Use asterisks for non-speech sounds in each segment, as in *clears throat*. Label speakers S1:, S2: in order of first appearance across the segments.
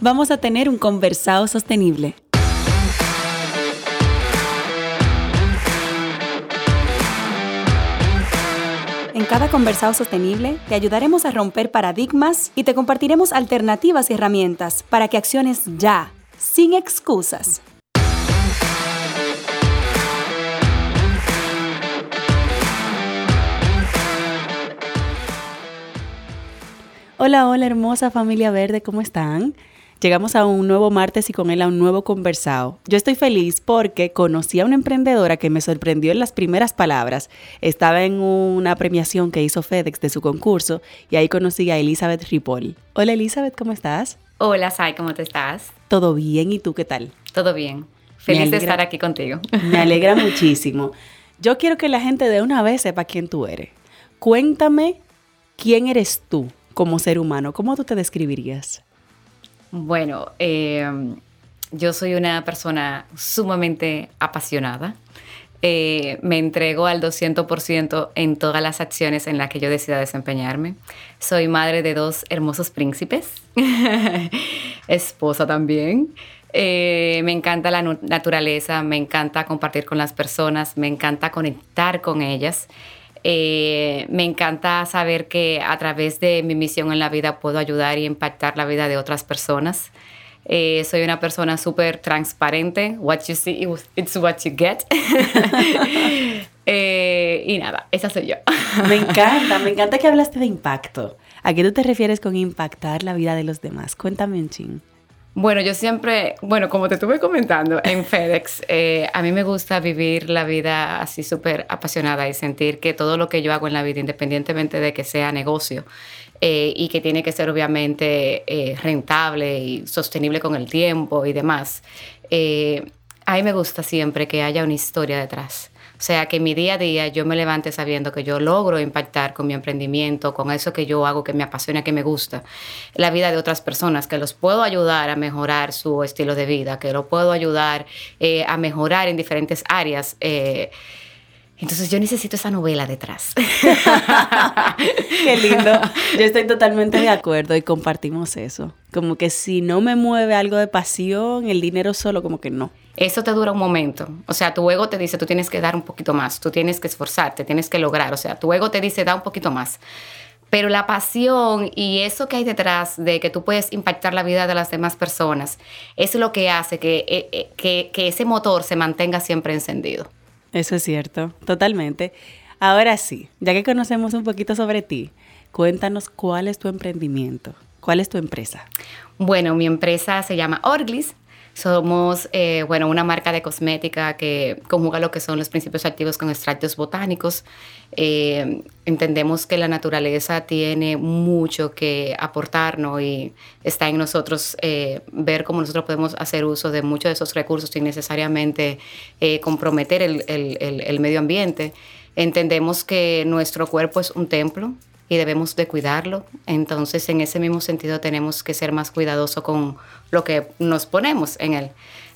S1: vamos a tener un conversado sostenible. En cada conversado sostenible te ayudaremos a romper paradigmas y te compartiremos alternativas y herramientas para que acciones ya, sin excusas. Hola, hola hermosa familia verde, ¿cómo están? Llegamos a un nuevo martes y con él a un nuevo conversado. Yo estoy feliz porque conocí a una emprendedora que me sorprendió en las primeras palabras. Estaba en una premiación que hizo FedEx de su concurso y ahí conocí a Elizabeth Ripoll. Hola Elizabeth, ¿cómo estás?
S2: Hola Sai, ¿cómo te estás?
S1: Todo bien, ¿y tú qué tal?
S2: Todo bien. Feliz de estar aquí contigo. *laughs*
S1: Me alegra muchísimo. Yo quiero que la gente de una vez sepa quién tú eres. Cuéntame quién eres tú como ser humano? ¿Cómo tú te describirías?
S2: Bueno, eh, yo soy una persona sumamente apasionada. Eh, me entrego al 200% en todas las acciones en las que yo decida desempeñarme. Soy madre de dos hermosos príncipes, *laughs* esposa también. Eh, me encanta la naturaleza, me encanta compartir con las personas, me encanta conectar con ellas. Eh, me encanta saber que a través de mi misión en la vida puedo ayudar y impactar la vida de otras personas. Eh, soy una persona súper transparente. What you see, it's what you get. *laughs* Eh, y nada, esa soy yo.
S1: me encanta, me encanta que hablaste de impacto. ¿A qué tú te refieres con impactar la vida de los demás? Cuéntame un ching.
S2: Bueno, yo siempre, bueno, como te estuve comentando en FedEx, eh, a mí me gusta vivir la vida así súper apasionada y sentir que todo lo que yo hago en la vida, independientemente de que sea negocio eh, y que tiene que ser obviamente eh, rentable y sostenible con el tiempo y demás, a mí me gusta siempre que haya una historia detrás. O sea, que mi día a día yo me levante sabiendo que yo logro impactar con mi emprendimiento, con eso que yo hago, que me apasiona, que me gusta, la vida de otras personas, que los puedo ayudar a mejorar su estilo de vida, que lo puedo ayudar eh, a mejorar en diferentes áreas. Eh, entonces yo necesito esa novela detrás. *laughs*
S1: Qué lindo. Yo estoy totalmente de acuerdo y compartimos eso. Como que si no me mueve algo de pasión, el dinero solo como que no.
S2: Eso te dura un momento. O sea, tu ego te dice, tú tienes que dar un poquito más, tú tienes que esforzarte, tienes que lograr. O sea, tu ego te dice, da un poquito más. Pero la pasión y eso que hay detrás de que tú puedes impactar la vida de las demás personas, es lo que hace que, eh, eh, que, que ese motor se mantenga siempre encendido.
S1: Eso es cierto, totalmente. Ahora sí, ya que conocemos un poquito sobre ti, cuéntanos cuál es tu emprendimiento, cuál es tu empresa.
S2: Bueno, mi empresa se llama Orglis. Somos, eh, bueno, una marca de cosmética que conjuga lo que son los principios activos con extractos botánicos. Eh, entendemos que la naturaleza tiene mucho que aportarnos y está en nosotros eh, ver cómo nosotros podemos hacer uso de muchos de esos recursos sin necesariamente comprometer el, el medio ambiente. Entendemos que nuestro cuerpo es un templo y debemos de cuidarlo. Entonces, en ese mismo sentido, tenemos que ser más cuidadosos con lo que nos ponemos en él.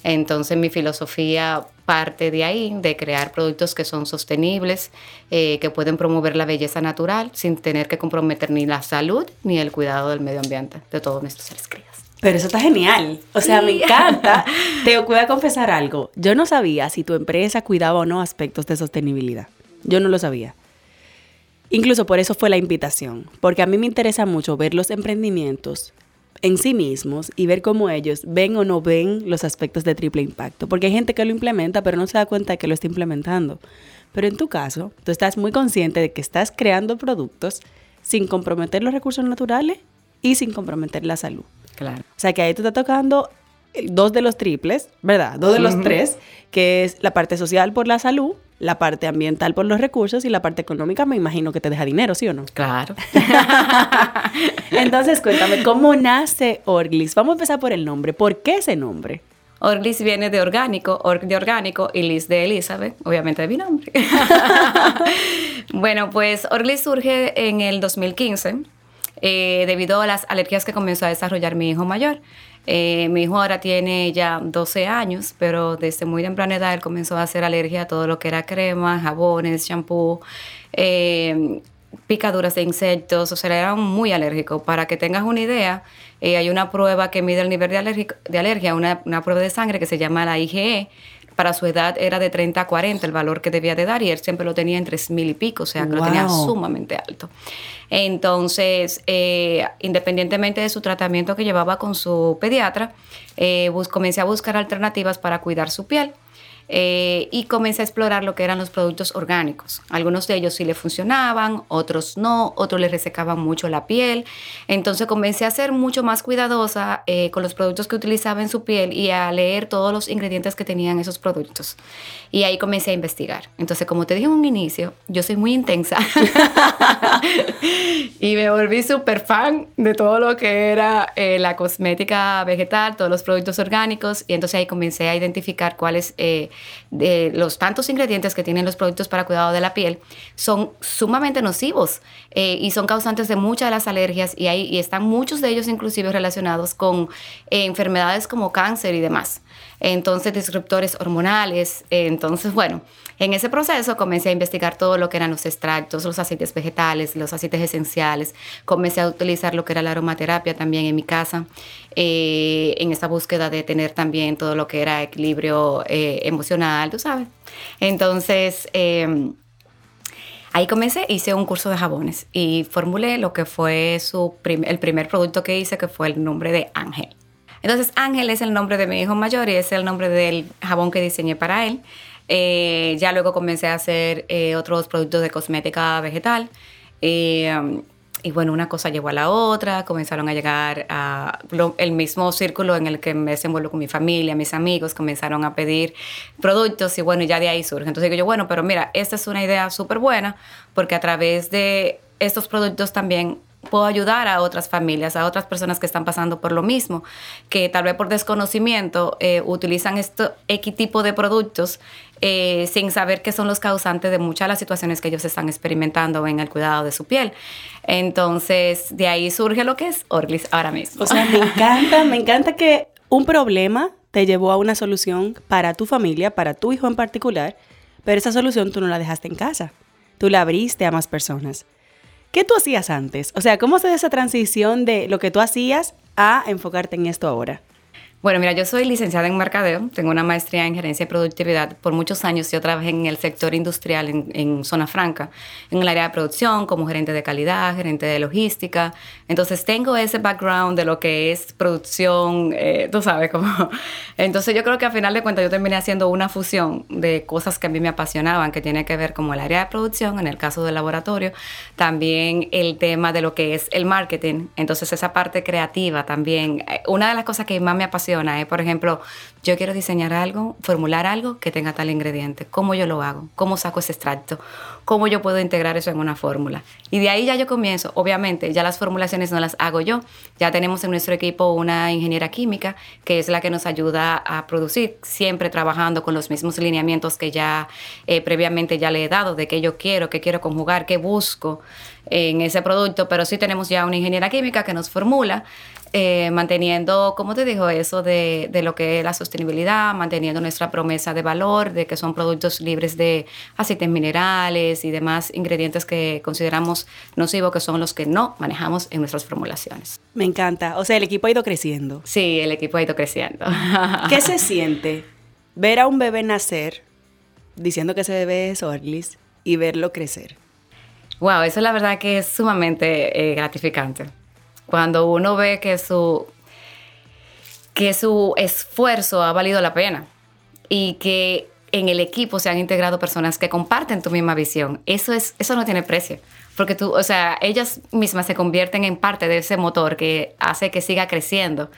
S2: Entonces, mi filosofía parte de ahí, de crear productos que son sostenibles, eh, que pueden promover la belleza natural sin tener que comprometer ni la salud ni el cuidado del medio ambiente de todos nuestros seres queridos.
S1: Pero eso está genial. O sea, me encanta. *laughs* Te voy a confesar algo. Yo no sabía si tu empresa cuidaba o no aspectos de sostenibilidad. Yo no lo sabía. Incluso por eso fue la invitación, porque a mí me interesa mucho ver los emprendimientos en sí mismos y ver cómo ellos ven o no ven los aspectos de triple impacto. Porque hay gente que lo implementa, pero no se da cuenta de que lo está implementando. Pero en tu caso, tú estás muy consciente de que estás creando productos sin comprometer los recursos naturales y sin comprometer la salud.
S2: Claro.
S1: O sea que ahí tú estás tocando dos de los triples, ¿verdad? Dos de los tres, que es la parte social por la salud, la parte ambiental por los recursos y la parte económica me imagino que te deja dinero, ¿sí o no?
S2: Claro. *laughs*
S1: Entonces, cuéntame, ¿cómo nace Orglis? Vamos a empezar por el nombre. ¿Por qué ese nombre?
S2: Orglis viene de orgánico, org de orgánico y Liz de Elizabeth, obviamente de mi nombre. *laughs* bueno, pues Orglis surge en el 2015 eh, debido a las alergias que comenzó a desarrollar mi hijo mayor. Eh, mi hijo ahora tiene ya 12 años, pero desde muy temprana edad él comenzó a hacer alergia a todo lo que era crema, jabones, shampoo, eh, picaduras de insectos, o sea, era muy alérgico. Para que tengas una idea, eh, hay una prueba que mide el nivel de, de alergia, una, una, prueba de sangre que se llama la IgE. Para su edad era de 30 a 40 el valor que debía de dar y él siempre lo tenía en 3.000 y pico, o sea, que lo tenía sumamente alto. Entonces, eh, independientemente de su tratamiento que llevaba con su pediatra, eh, comencé a buscar alternativas para cuidar su piel. Eh, y comencé a explorar lo que eran los productos orgánicos. Algunos de ellos sí le funcionaban, otros no, otros le resecaban mucho la piel. Entonces comencé a ser mucho más cuidadosa eh, con los productos que utilizaba en su piel y a leer todos los ingredientes que tenían esos productos. Y ahí comencé a investigar. Entonces, como te dije en un inicio, yo soy muy intensa *laughs* y me volví súper fan de todo lo que era eh, la cosmética vegetal, todos los productos orgánicos. Y entonces ahí comencé a identificar cuáles de los tantos ingredientes que tienen los productos para cuidado de la piel son sumamente nocivos eh, y son causantes de muchas de las alergias y, hay, y están muchos de ellos inclusive relacionados con eh, enfermedades como cáncer y demás. Entonces, disruptores hormonales. entonces, bueno, en ese proceso comencé a investigar todo lo que eran los extractos, los aceites vegetales, los aceites esenciales. Comencé a utilizar lo que era la aromaterapia también en mi casa, eh, en esa búsqueda de tener también todo lo que era equilibrio emocional, tú sabes. Entonces, em, Ahí comencé, hice un curso de jabones y formulé lo que fue su el primer producto que hice, que fue el nombre de Ángel. Entonces, Ángel es el nombre de mi hijo mayor y es el nombre del jabón que diseñé para él. Eh, ya luego comencé a hacer eh, otros productos de cosmética vegetal. Eh, y bueno, una cosa llevó a la otra, comenzaron a llegar a el mismo círculo en el que me desenvuelvo con mi familia, mis amigos, comenzaron a pedir productos y bueno, ya de ahí surge. Entonces digo yo, bueno, pero mira, esta es una idea súper buena porque a través de estos productos también puedo ayudar a otras familias, a otras personas que están pasando por lo mismo, que tal vez por desconocimiento eh, utilizan este X tipo de productos eh, sin saber qué son los causantes de muchas de las situaciones que ellos están experimentando en el cuidado de su piel. Entonces, de ahí surge lo que es Orglis ahora mismo.
S1: O sea, me *laughs* encanta, me encanta que un problema te llevó a una solución para tu familia, para tu hijo en particular, pero esa solución tú no la dejaste en casa, tú la abriste a más personas. ¿Qué tú hacías antes? O sea, ¿cómo se da esa transición de lo que tú hacías a enfocarte en esto ahora?
S2: Bueno, mira, yo soy licenciada en mercadeo, tengo una maestría en gerencia y productividad. Por muchos años yo trabajé en el sector industrial en, Zona Franca, en el área de producción, como gerente de calidad, gerente de logística. Entonces tengo ese background de lo que es producción, eh, tú sabes, como... *laughs* Entonces yo creo que al final de cuentas yo terminé haciendo una fusión de cosas que a mí me apasionaban, que tiene que ver como el área de producción, en el caso del laboratorio, también el tema de lo que es el marketing. Entonces esa parte creativa también. Eh, una de las cosas que más me apasiona por ejemplo, yo quiero diseñar algo, formular algo que tenga tal ingrediente. ¿Cómo yo lo hago? ¿Cómo saco ese extracto? ¿Cómo yo puedo integrar eso en una fórmula? Y de ahí ya yo comienzo. Obviamente, ya las formulaciones no las hago yo. Ya tenemos en nuestro equipo una ingeniera química que es la que nos ayuda a producir, siempre trabajando con los mismos lineamientos que ya eh, previamente ya le he dado, de qué yo quiero, qué quiero conjugar, qué busco en ese producto. Pero sí tenemos ya una ingeniera química que nos formula eh, manteniendo, como te dijo, eso de, de, lo que es la sostenibilidad, manteniendo nuestra promesa de valor, de que son productos libres de aceites minerales y demás ingredientes que consideramos nocivos, que son los que no manejamos en nuestras formulaciones.
S1: Me encanta. O sea, el equipo ha ido creciendo.
S2: Sí, el equipo ha ido creciendo. *laughs*
S1: ¿Qué se siente ver a un bebé nacer diciendo que ese bebé es Orlis y verlo crecer?
S2: Wow, eso es la verdad que es sumamente eh, gratificante cuando uno ve que su, que su esfuerzo ha valido la pena y que en el equipo se han integrado personas que comparten tu misma visión, eso, es, eso no tiene precio. Porque tú, o sea, ellas mismas se convierten en parte de ese motor que hace que siga creciendo.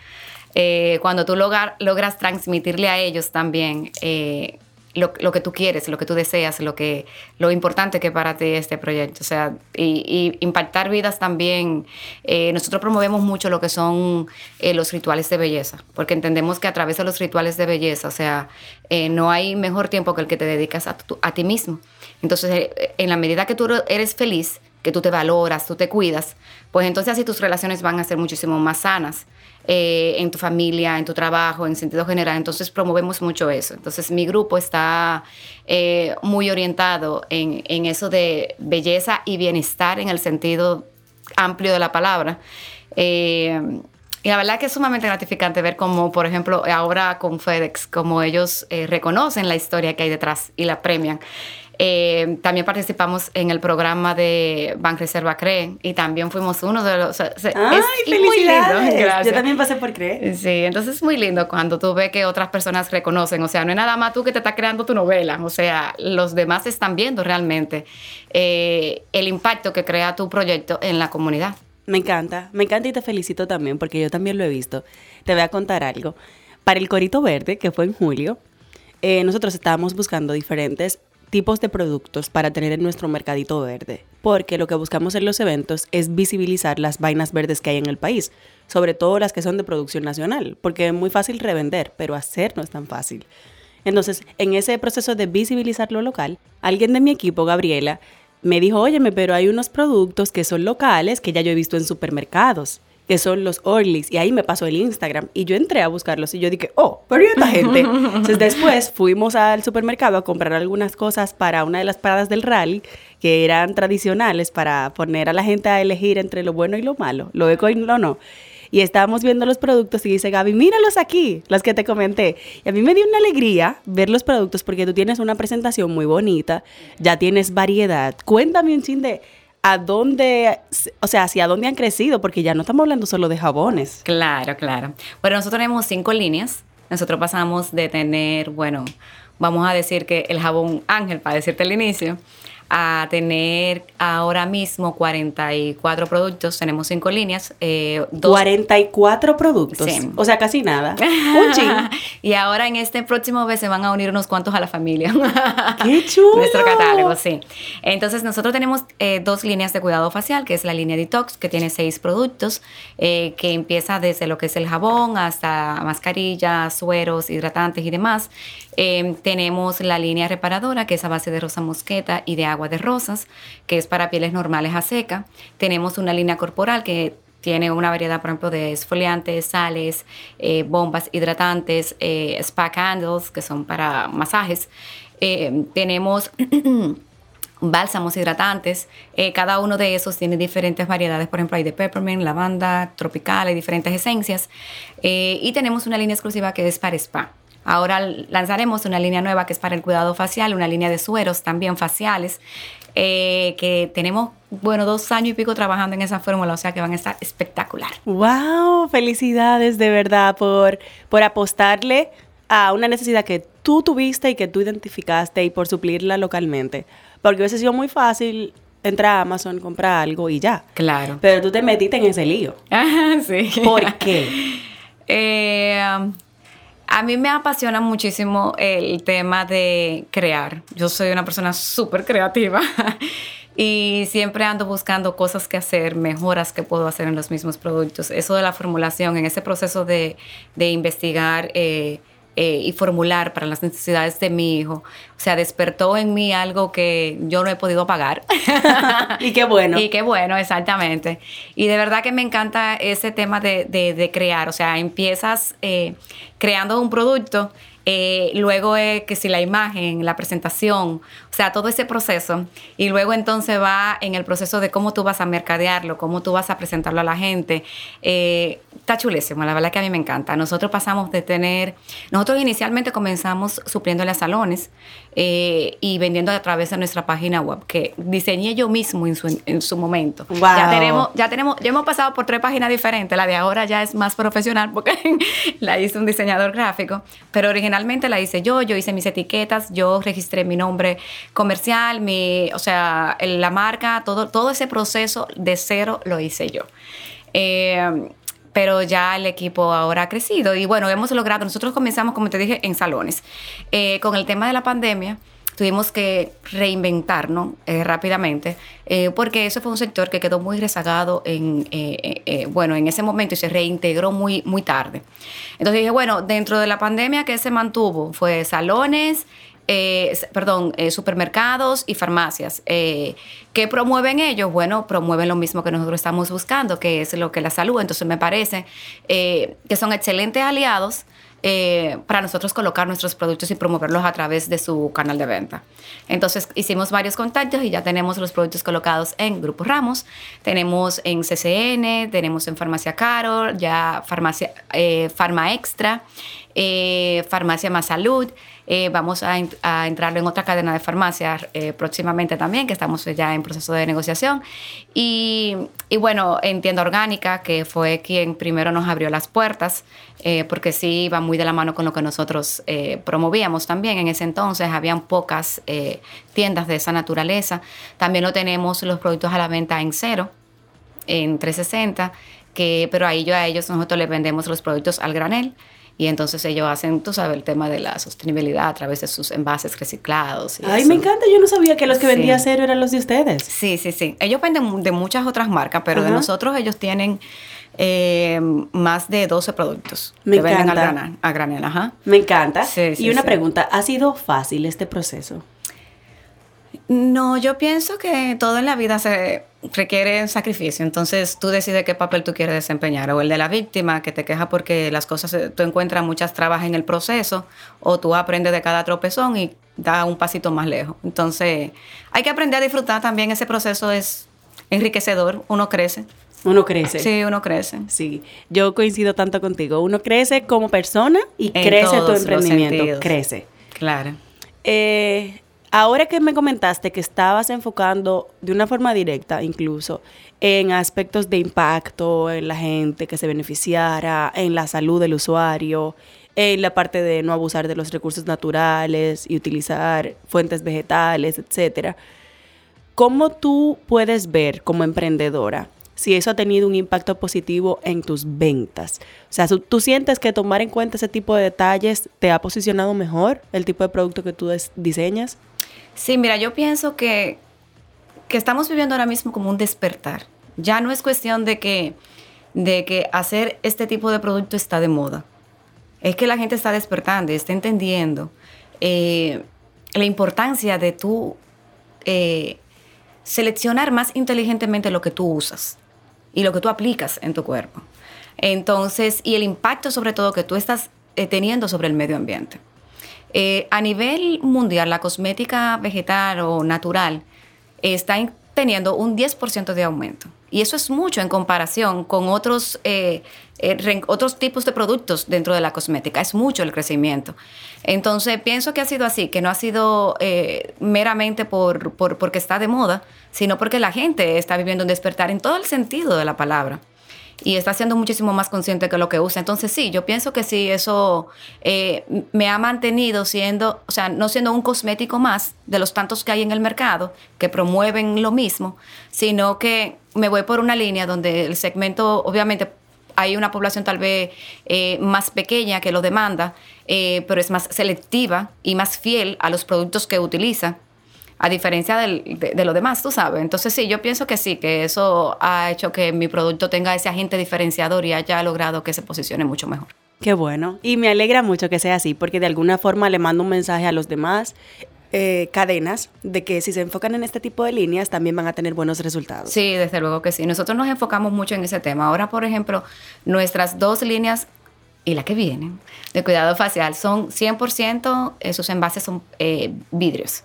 S2: Eh, cuando tú logras transmitirle a ellos también eh, lo, que tú quieres, lo que tú deseas, lo, que, lo importante que para ti este proyecto. O sea, y, impactar vidas también. Eh, nosotros promovemos mucho lo que son eh, los rituales de belleza, porque entendemos que a través de los rituales de belleza, o sea, eh, no hay mejor tiempo que el que te dedicas a, a ti mismo. Entonces, en la medida que tú eres feliz, que tú te valoras, tú te cuidas, pues entonces así tus relaciones van a ser muchísimo más sanas. Eh, en tu familia, en tu trabajo, en sentido general. Entonces promovemos mucho eso. Entonces mi grupo está eh, muy orientado en, en, eso de belleza y bienestar en el sentido amplio de la palabra. Eh, y la verdad que es sumamente gratificante ver cómo, por ejemplo, ahora con FedEx, como ellos reconocen la historia que hay detrás y la premian. Eh, también participamos en el programa de Bank Reserva CRE y también fuimos uno de los... ¡Ay,
S1: es muy lindo. Yo también pasé por CRE.
S2: Sí, entonces es muy lindo cuando tú ves que otras personas reconocen, o sea, no es nada más tú que te estás creando tu novela, o sea, los demás están viendo realmente eh, el impacto que crea tu proyecto en la comunidad.
S1: Me encanta, me encanta y te felicito también porque yo también lo he visto. Te voy a contar algo. Para el Corito Verde, que fue en julio, eh, nosotros estábamos buscando diferentes tipos de productos para tener en nuestro mercadito verde, porque lo que buscamos en los eventos es visibilizar las vainas verdes que hay en el país, sobre todo las que son de producción nacional, porque es muy fácil revender, pero hacer no es tan fácil. Entonces, en ese proceso de visibilizar lo local, alguien de mi equipo, Gabriela, me dijo, óyeme, pero hay unos productos que son locales que ya yo he visto en supermercados que son los Orleys, y ahí me pasó el Instagram, y yo entré a buscarlos, y yo dije, oh, pero ¿y esta gente? Entonces *laughs* después fuimos al supermercado a comprar algunas cosas para una de las paradas del rally, que eran tradicionales para poner a la gente a elegir entre lo bueno y lo malo, lo eco y lo no. Y estábamos viendo los productos y dice Gaby, míralos aquí, los que te comenté. Y a mí me dio una alegría ver los productos porque tú tienes una presentación muy bonita, ya tienes variedad. Cuéntame un chin de a dónde, o sea, hacia dónde han crecido, porque ya no estamos hablando solo de jabones.
S2: Claro, claro. Bueno, nosotros tenemos cinco líneas. Nosotros pasamos de tener, bueno, vamos a decir que el jabón ángel, para decirte el inicio, a tener ahora mismo 44 productos, tenemos cinco líneas.
S1: Eh, 44 productos, o sea, casi nada. Un *laughs*
S2: y ahora en este próximo mes se van a unir unos cuantos a la familia. *laughs*
S1: ¡Qué *laughs* chulo!
S2: Nuestro catálogo, sí. Entonces nosotros tenemos eh, dos líneas de cuidado facial, que es la línea Detox, que tiene seis productos, eh, que empieza desde lo que es el jabón hasta mascarillas, sueros, hidratantes y demás. Eh, tenemos la línea reparadora, que es a base de rosa mosqueta y de agua de rosas, que es para pieles normales a seca. Tenemos una línea corporal que tiene una variedad, por ejemplo, de esfoliantes, sales, eh, bombas hidratantes, eh, spa candles, que son para masajes. tenemos *clears throat* bálsamos hidratantes. cada uno de esos tiene diferentes variedades. Por ejemplo, hay de peppermint, lavanda, tropical, hay diferentes esencias. y tenemos una línea exclusiva que es para spa. Ahora lanzaremos una línea nueva que es para el cuidado facial, una línea de sueros también faciales, eh, que tenemos, bueno, dos años y pico trabajando en esa fórmula, o sea que van a estar espectacular.
S1: ¡Wow! Felicidades de verdad por, por apostarle a una necesidad que tú tuviste y que tú identificaste y por suplirla localmente. Porque veces sido muy fácil entrar a Amazon, comprar algo y ya.
S2: Claro.
S1: Pero tú te metiste en ese lío.
S2: Ajá, *laughs* sí.
S1: ¿Por qué? *laughs*
S2: eh, a mí me apasiona muchísimo el tema de crear. Yo soy una persona súper creativa *laughs* y siempre ando buscando cosas que hacer, mejoras que puedo hacer en los mismos productos. Eso de la formulación, en ese proceso de, investigar eh, eh, y formular para las necesidades de mi hijo. O sea, despertó en mí algo que yo no he podido pagar. *laughs*
S1: y qué bueno. *laughs*
S2: Y qué bueno, exactamente. Y de verdad que me encanta ese tema de, de, crear. O sea, empiezas eh, creando un producto eh, luego es que si la imagen, la presentación, o sea, todo ese proceso. Y luego entonces va en el proceso de cómo tú vas a mercadearlo, cómo tú vas a presentarlo a la gente. Eh, está chulísimo, la verdad que a mí me encanta. Nosotros pasamos de tener, nosotros inicialmente comenzamos supliéndole a salones eh, y vendiendo a través de nuestra página web, que diseñé yo mismo en su, en su momento. Ya tenemos, ya tenemos, ya hemos pasado por tres páginas diferentes. La de ahora ya es más profesional porque *laughs* la hizo un diseñador gráfico, pero originalmente la hice yo, yo hice mis etiquetas, yo registré mi nombre comercial, mi, o sea, la marca, todo, todo ese proceso de cero lo hice yo. Eh, pero ya el equipo ahora ha crecido y bueno, hemos logrado, nosotros comenzamos, como te dije, en salones. Eh, con el tema de la pandemia, tuvimos que reinventarnos eh, rápidamente, porque eso fue un sector que quedó muy rezagado en, bueno, en ese momento y se reintegró muy, muy tarde. Entonces dije, bueno, dentro de la pandemia que se mantuvo fue salones, perdón, supermercados y farmacias. ¿Qué promueven ellos? Bueno, promueven lo mismo que nosotros estamos buscando, que es lo que la salud. Entonces me parece que son excelentes aliados eh, para nosotros colocar nuestros productos y promoverlos a través de su canal de venta. Entonces hicimos varios contactos y ya tenemos los productos colocados en Grupo Ramos, tenemos en CCN, tenemos en Farmacia Carol, ya Farmacia eh, Farma Extra, eh, Farmacia Más Salud. Eh, vamos a, entrarlo en otra cadena de farmacias eh, próximamente también, que estamos ya en proceso de negociación. Y, bueno, en tienda orgánica, que fue quien primero nos abrió las puertas, porque sí iba muy de la mano con lo que nosotros promovíamos también. En ese entonces habían pocas tiendas de esa naturaleza. También lo tenemos los productos a la venta en cero, en 360, que, pero ahí yo a ellos nosotros les vendemos los productos al granel. Y entonces ellos hacen, tú sabes, el tema de la sostenibilidad a través de sus envases reciclados.
S1: Ay, me encanta. Yo no sabía que los que vendía cero eran los de ustedes.
S2: Sí, sí, sí. Ellos venden de muchas otras marcas, pero de nosotros ellos tienen eh, más de 12 productos
S1: me
S2: que
S1: encanta.
S2: venden a granel. Ajá.
S1: Me encanta. y una pregunta, ¿ha sido fácil este proceso?
S2: No, yo pienso que todo en la vida se requiere sacrificio. Entonces tú decides qué papel tú quieres desempeñar. O el de la víctima, que te queja porque las cosas, tú encuentras muchas trabas en el proceso, o tú aprendes de cada tropezón y da un pasito más lejos. Entonces hay que aprender a disfrutar también. Ese proceso es enriquecedor, uno crece.
S1: Uno crece.
S2: Sí, uno crece.
S1: Sí, yo coincido tanto contigo. Uno crece como persona y crece tu emprendimiento. Crece.
S2: Claro.
S1: Eh, Ahora que me comentaste que estabas enfocando de una forma directa incluso en aspectos de impacto en la gente que se beneficiara, en la salud del usuario, en la parte de no abusar de los recursos naturales y utilizar fuentes vegetales, etcétera. ¿Cómo tú puedes ver como emprendedora si eso ha tenido un impacto positivo en tus ventas. O sea, ¿tú sientes que tomar en cuenta ese tipo de detalles te ha posicionado mejor el tipo de producto que tú diseñas?
S2: Sí, mira, yo pienso que, estamos viviendo ahora mismo como un despertar. Ya no es cuestión de que, de que hacer este tipo de producto está de moda. Es que la gente está despertando y está entendiendo eh, la importancia de tú eh, seleccionar más inteligentemente lo que tú usas y lo que tú aplicas en tu cuerpo. Entonces, y el impacto sobre todo que tú estás eh, teniendo sobre el medio ambiente. Eh, a nivel mundial, la cosmética vegetal o natural está teniendo un 10% de aumento. Y eso es mucho en comparación con otros, eh, eh, otros tipos de productos dentro de la cosmética. Es mucho el crecimiento. Entonces, pienso que ha sido así, que no ha sido meramente por, porque está de moda, sino porque la gente está viviendo un despertar en todo el sentido de la palabra y está siendo muchísimo más consciente que lo que usa. Entonces sí, yo pienso que sí, eso eh, me ha mantenido siendo, o sea, no siendo un cosmético más de los tantos que hay en el mercado que promueven lo mismo, sino que me voy por una línea donde el segmento, obviamente, hay una población tal vez eh, más pequeña que lo demanda, eh, pero es más selectiva y más fiel a los productos que utiliza a diferencia de, lo demás, tú sabes. Entonces sí, yo pienso que sí, que eso ha hecho que mi producto tenga ese agente diferenciador y haya logrado que se posicione mucho mejor.
S1: Qué bueno. Y me alegra mucho que sea así, porque de alguna forma le mando un mensaje a los demás eh, cadenas de que si se enfocan en este tipo de líneas también van a tener buenos resultados.
S2: Sí, desde luego que sí. Nosotros nos enfocamos mucho en ese tema. Ahora, por ejemplo, nuestras dos líneas y la que vienen de cuidado facial son 100%, eh, sus envases son eh, vidrios.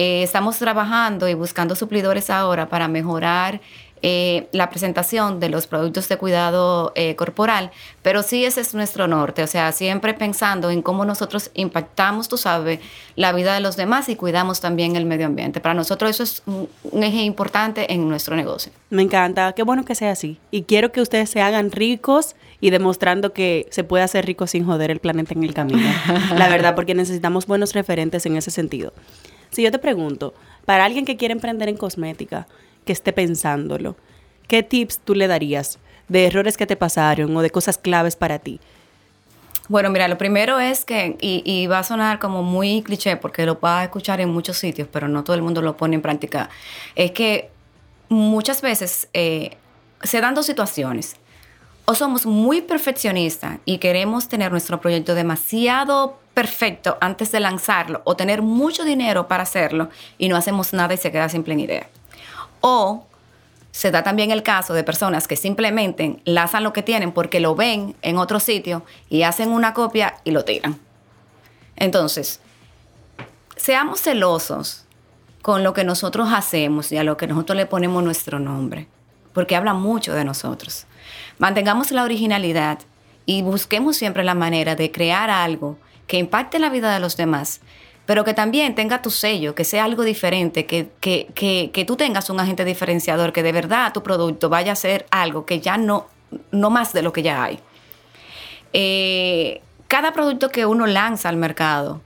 S2: Eh, estamos trabajando y buscando suplidores ahora para mejorar eh, la presentación de los productos de cuidado eh, corporal, pero sí ese es nuestro norte, o sea, siempre pensando en cómo nosotros impactamos, tú sabes, la vida de los demás y cuidamos también el medio ambiente. Para nosotros eso es un, un eje importante en nuestro negocio.
S1: Me encanta, qué bueno que sea así. Y quiero que ustedes se hagan ricos y demostrando que se puede hacer rico sin joder el planeta en el camino. *laughs* la verdad, porque necesitamos buenos referentes en ese sentido. Si yo te pregunto, para alguien que quiere emprender en cosmética, que esté pensándolo, ¿qué tips tú le darías de errores que te pasaron o de cosas claves para ti?
S2: Bueno, mira, lo primero es que, y, va a sonar como muy cliché porque lo vas a escuchar en muchos sitios, pero no todo el mundo lo pone en práctica, es que muchas veces eh, se dan dos situaciones. O somos muy perfeccionistas y queremos tener nuestro proyecto demasiado perfecto antes de lanzarlo o tener mucho dinero para hacerlo y no hacemos nada y se queda sin plena idea. O se da también el caso de personas que simplemente lanzan lo que tienen porque lo ven en otro sitio y hacen una copia y lo tiran. Entonces, seamos celosos con lo que nosotros hacemos y a lo que nosotros le ponemos nuestro nombre, porque habla mucho de nosotros. Mantengamos la originalidad y busquemos siempre la manera de crear algo que impacte la vida de los demás, pero que también tenga tu sello, que sea algo diferente, que, que, tú tengas un agente diferenciador, que de verdad tu producto vaya a ser algo que ya no, no más de lo que ya hay. Eh, cada producto que uno lanza al mercado,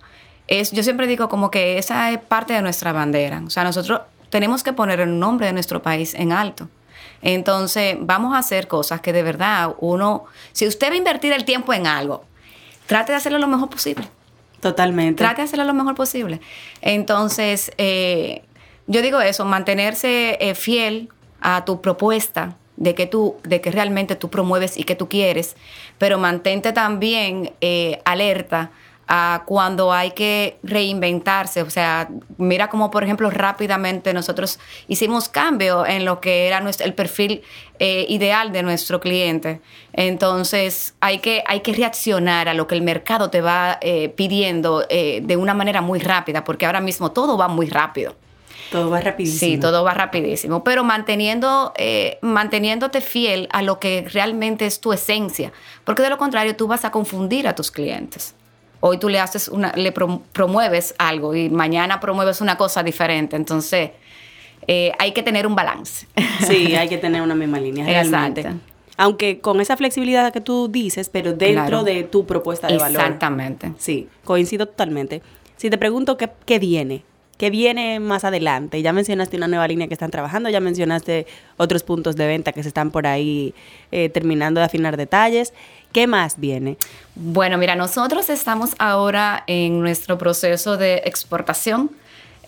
S2: es, yo siempre digo como que esa es parte de nuestra bandera. O sea, nosotros tenemos que poner el nombre de nuestro país en alto. Entonces, vamos a hacer cosas que de verdad uno, si usted va a invertir el tiempo en algo, trate de hacerlo lo mejor posible.
S1: Totalmente.
S2: Trate de hacerlo lo mejor posible. Entonces, eh, yo digo eso, mantenerse eh, fiel a tu propuesta de que tú, de que realmente tú promueves y que tú quieres, pero mantente también eh, alerta a cuando hay que reinventarse. O sea, mira como por ejemplo rápidamente nosotros hicimos cambio en lo que era nuestro, el perfil eh, ideal de nuestro cliente. Entonces hay que, hay que reaccionar a lo que el mercado te va eh, pidiendo eh, de una manera muy rápida, porque ahora mismo todo va muy rápido.
S1: Todo va rapidísimo.
S2: Sí, todo va rapidísimo, pero manteniendo, manteniéndote fiel a lo que realmente es tu esencia, porque de lo contrario tú vas a confundir a tus clientes hoy tú le haces una, le promueves algo y mañana promueves una cosa diferente. Entonces, eh, hay que tener un balance. *laughs*
S1: Sí, hay que tener una misma línea, realmente. Aunque con esa flexibilidad que tú dices, pero dentro de tu propuesta de valor.
S2: Exactamente.
S1: Sí, coincido totalmente. Si te pregunto qué, qué viene, ¿Qué viene más adelante? Ya mencionaste una nueva línea que están trabajando, ya mencionaste otros puntos de venta que se están por ahí eh, terminando de afinar detalles. ¿Qué más viene?
S2: Bueno, mira, nosotros estamos ahora en nuestro proceso de exportación.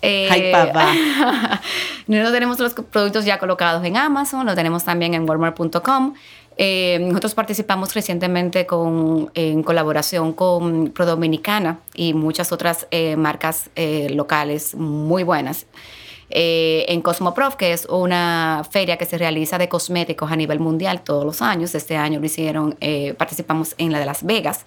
S1: Eh, Ay, papá. *laughs*
S2: nosotros tenemos los productos ya colocados en Amazon, lo tenemos también en walmart.com. Eh, nosotros participamos recientemente con, en colaboración con Pro Dominicana y muchas otras eh, marcas eh, locales muy buenas. en Cosmoprof, que es una feria que se realiza de cosméticos a nivel mundial todos los años. Este año lo hicieron, participamos en la de Las Vegas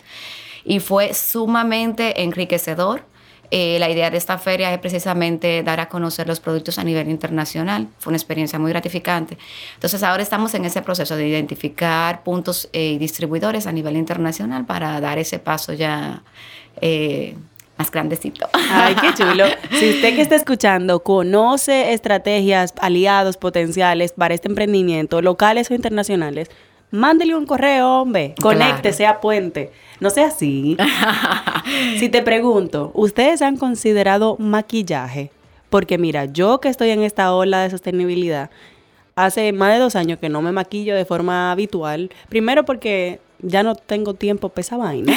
S2: y fue sumamente enriquecedor eh, la idea de esta feria es precisamente dar a conocer los productos a nivel internacional. Fue una experiencia muy gratificante. Entonces ahora estamos en ese proceso de identificar puntos eh, y distribuidores a nivel internacional para dar ese paso ya eh, más grandecito.
S1: Ay, qué chulo. Si usted que está escuchando conoce estrategias, aliados potenciales para este emprendimiento, locales o internacionales, mándele un correo, hombre, conecte, sea puente. No sea así. *laughs* si te pregunto, ¿ustedes han considerado maquillaje? Porque mira, yo que estoy en esta ola de sostenibilidad, hace más de dos años que no me maquillo de forma habitual. Primero porque ya no tengo tiempo para esa vaina.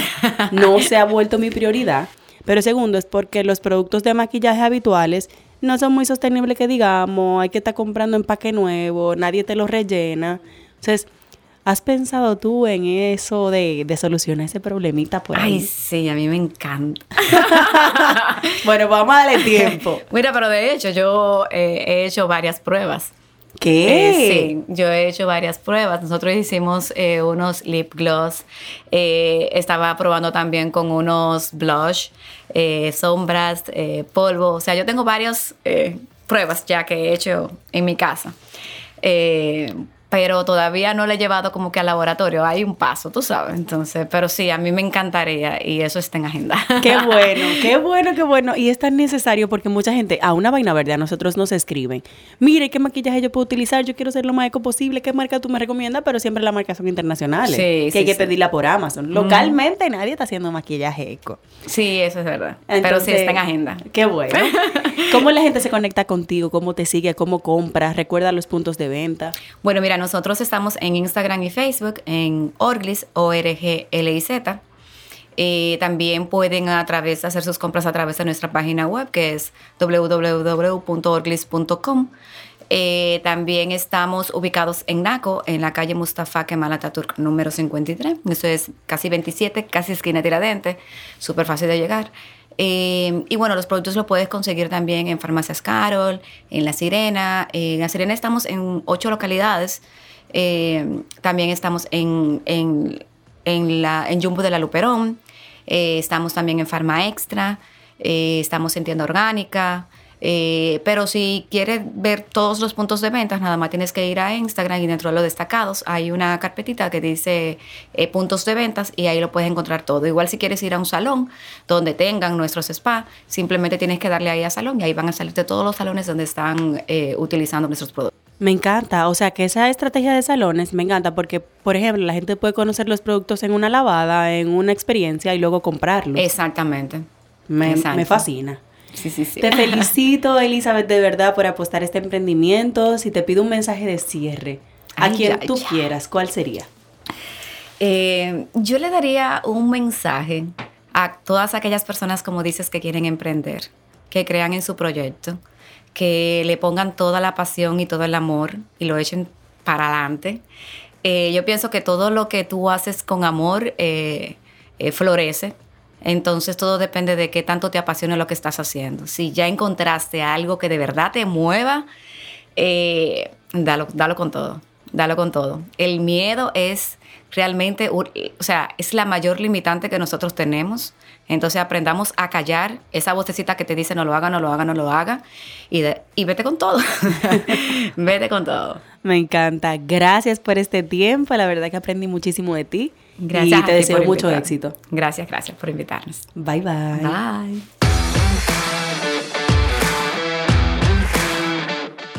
S1: No *laughs* se ha vuelto mi prioridad. Pero segundo es porque los productos de maquillaje habituales no son muy sostenibles que digamos, hay que estar comprando empaque nuevo, nadie te lo rellena. Entonces, ¿Has pensado tú en eso de, solucionar ese problemita por ahí?
S2: Ay, sí, a mí me encanta. *laughs*
S1: bueno, vamos a darle tiempo. *laughs*
S2: Mira, pero de hecho yo eh, he hecho varias pruebas.
S1: ¿Qué?
S2: Eh, sí, yo he hecho varias pruebas. Nosotros hicimos eh, unos lip gloss. estaba probando también con unos blush, sombras, polvo. O sea, yo tengo varias pruebas ya que he hecho en mi casa pero todavía no le he llevado como que al laboratorio. Hay un paso, tú sabes. Entonces, pero sí, a mí me encantaría y eso está en agenda.
S1: Qué *laughs* bueno, qué bueno, qué bueno. Y es tan necesario porque mucha gente, a una vaina verde, a nosotros nos escriben, mire, ¿qué maquillaje yo puedo utilizar? Yo quiero ser lo más eco posible. ¿Qué marca tú me recomiendas? Pero siempre las marcas son internacionales. Sí, que hay que pedirla por Amazon. Localmente nadie está haciendo maquillaje eco.
S2: Sí, eso es verdad. pero sí está en agenda.
S1: Qué bueno. *laughs* ¿Cómo la gente se conecta contigo? ¿Cómo te sigue? ¿Cómo compras? ¿Recuerda los puntos de venta?
S2: Bueno, mira, nosotros estamos en Instagram y Facebook en Orglis, O-R-G-L-I-Z. Eh, también pueden a través hacer sus compras a través de nuestra página web que es www.orglis.com. Eh, también estamos ubicados en Naco, en la calle Mustafa Kemal Atatürk número 53. Eso es casi 27, casi esquina Tiradente, súper fácil de llegar. Eh, y bueno, los productos los puedes conseguir también en Farmacias Carol, en La Sirena. en La Sirena estamos en ocho localidades. también estamos en, en, en, la, en Jumbo de la Luperón. estamos también en Farma Extra. estamos en Tienda Orgánica. Eh, pero si quieres ver todos los puntos de ventas, nada más tienes que ir a Instagram y dentro de los destacados hay una carpetita que dice eh, puntos de ventas y ahí lo puedes encontrar todo. Igual si quieres ir a un salón donde tengan nuestros spa, simplemente tienes que darle ahí a salón y ahí van a salirte todos los salones donde están eh, utilizando nuestros productos.
S1: Me encanta, o sea que esa estrategia de salones me encanta porque, por ejemplo, la gente puede conocer los productos en una lavada, en una experiencia y luego comprarlos.
S2: Exactamente.
S1: Me, me fascina. Te *laughs* felicito, Elizabeth, de verdad, por apostar este emprendimiento. Si te pido un mensaje de cierre, a quien tú quieras, ¿cuál sería?
S2: Eh, yo le daría un mensaje a todas aquellas personas, como dices, que quieren emprender, que crean en su proyecto, que le pongan toda la pasión y todo el amor y lo echen para adelante. Eh, yo pienso que todo lo que tú haces con amor eh, florece entonces todo depende de qué tanto te apasiona lo que estás haciendo. Si ya encontraste algo que de verdad te mueva, eh, dalo con todo, dalo con todo. El miedo es realmente, o sea, es la mayor limitante que nosotros tenemos. Entonces aprendamos a callar esa vocecita que te dice no lo haga, no lo haga, no lo haga. Y, y vete con todo. *laughs* *laughs* vete con todo.
S1: Me encanta. Gracias por este tiempo. La verdad que aprendí muchísimo de ti. Gracias. Y te deseo mucho éxito.
S2: Gracias, gracias por invitarnos.
S1: Bye, bye.
S2: Bye.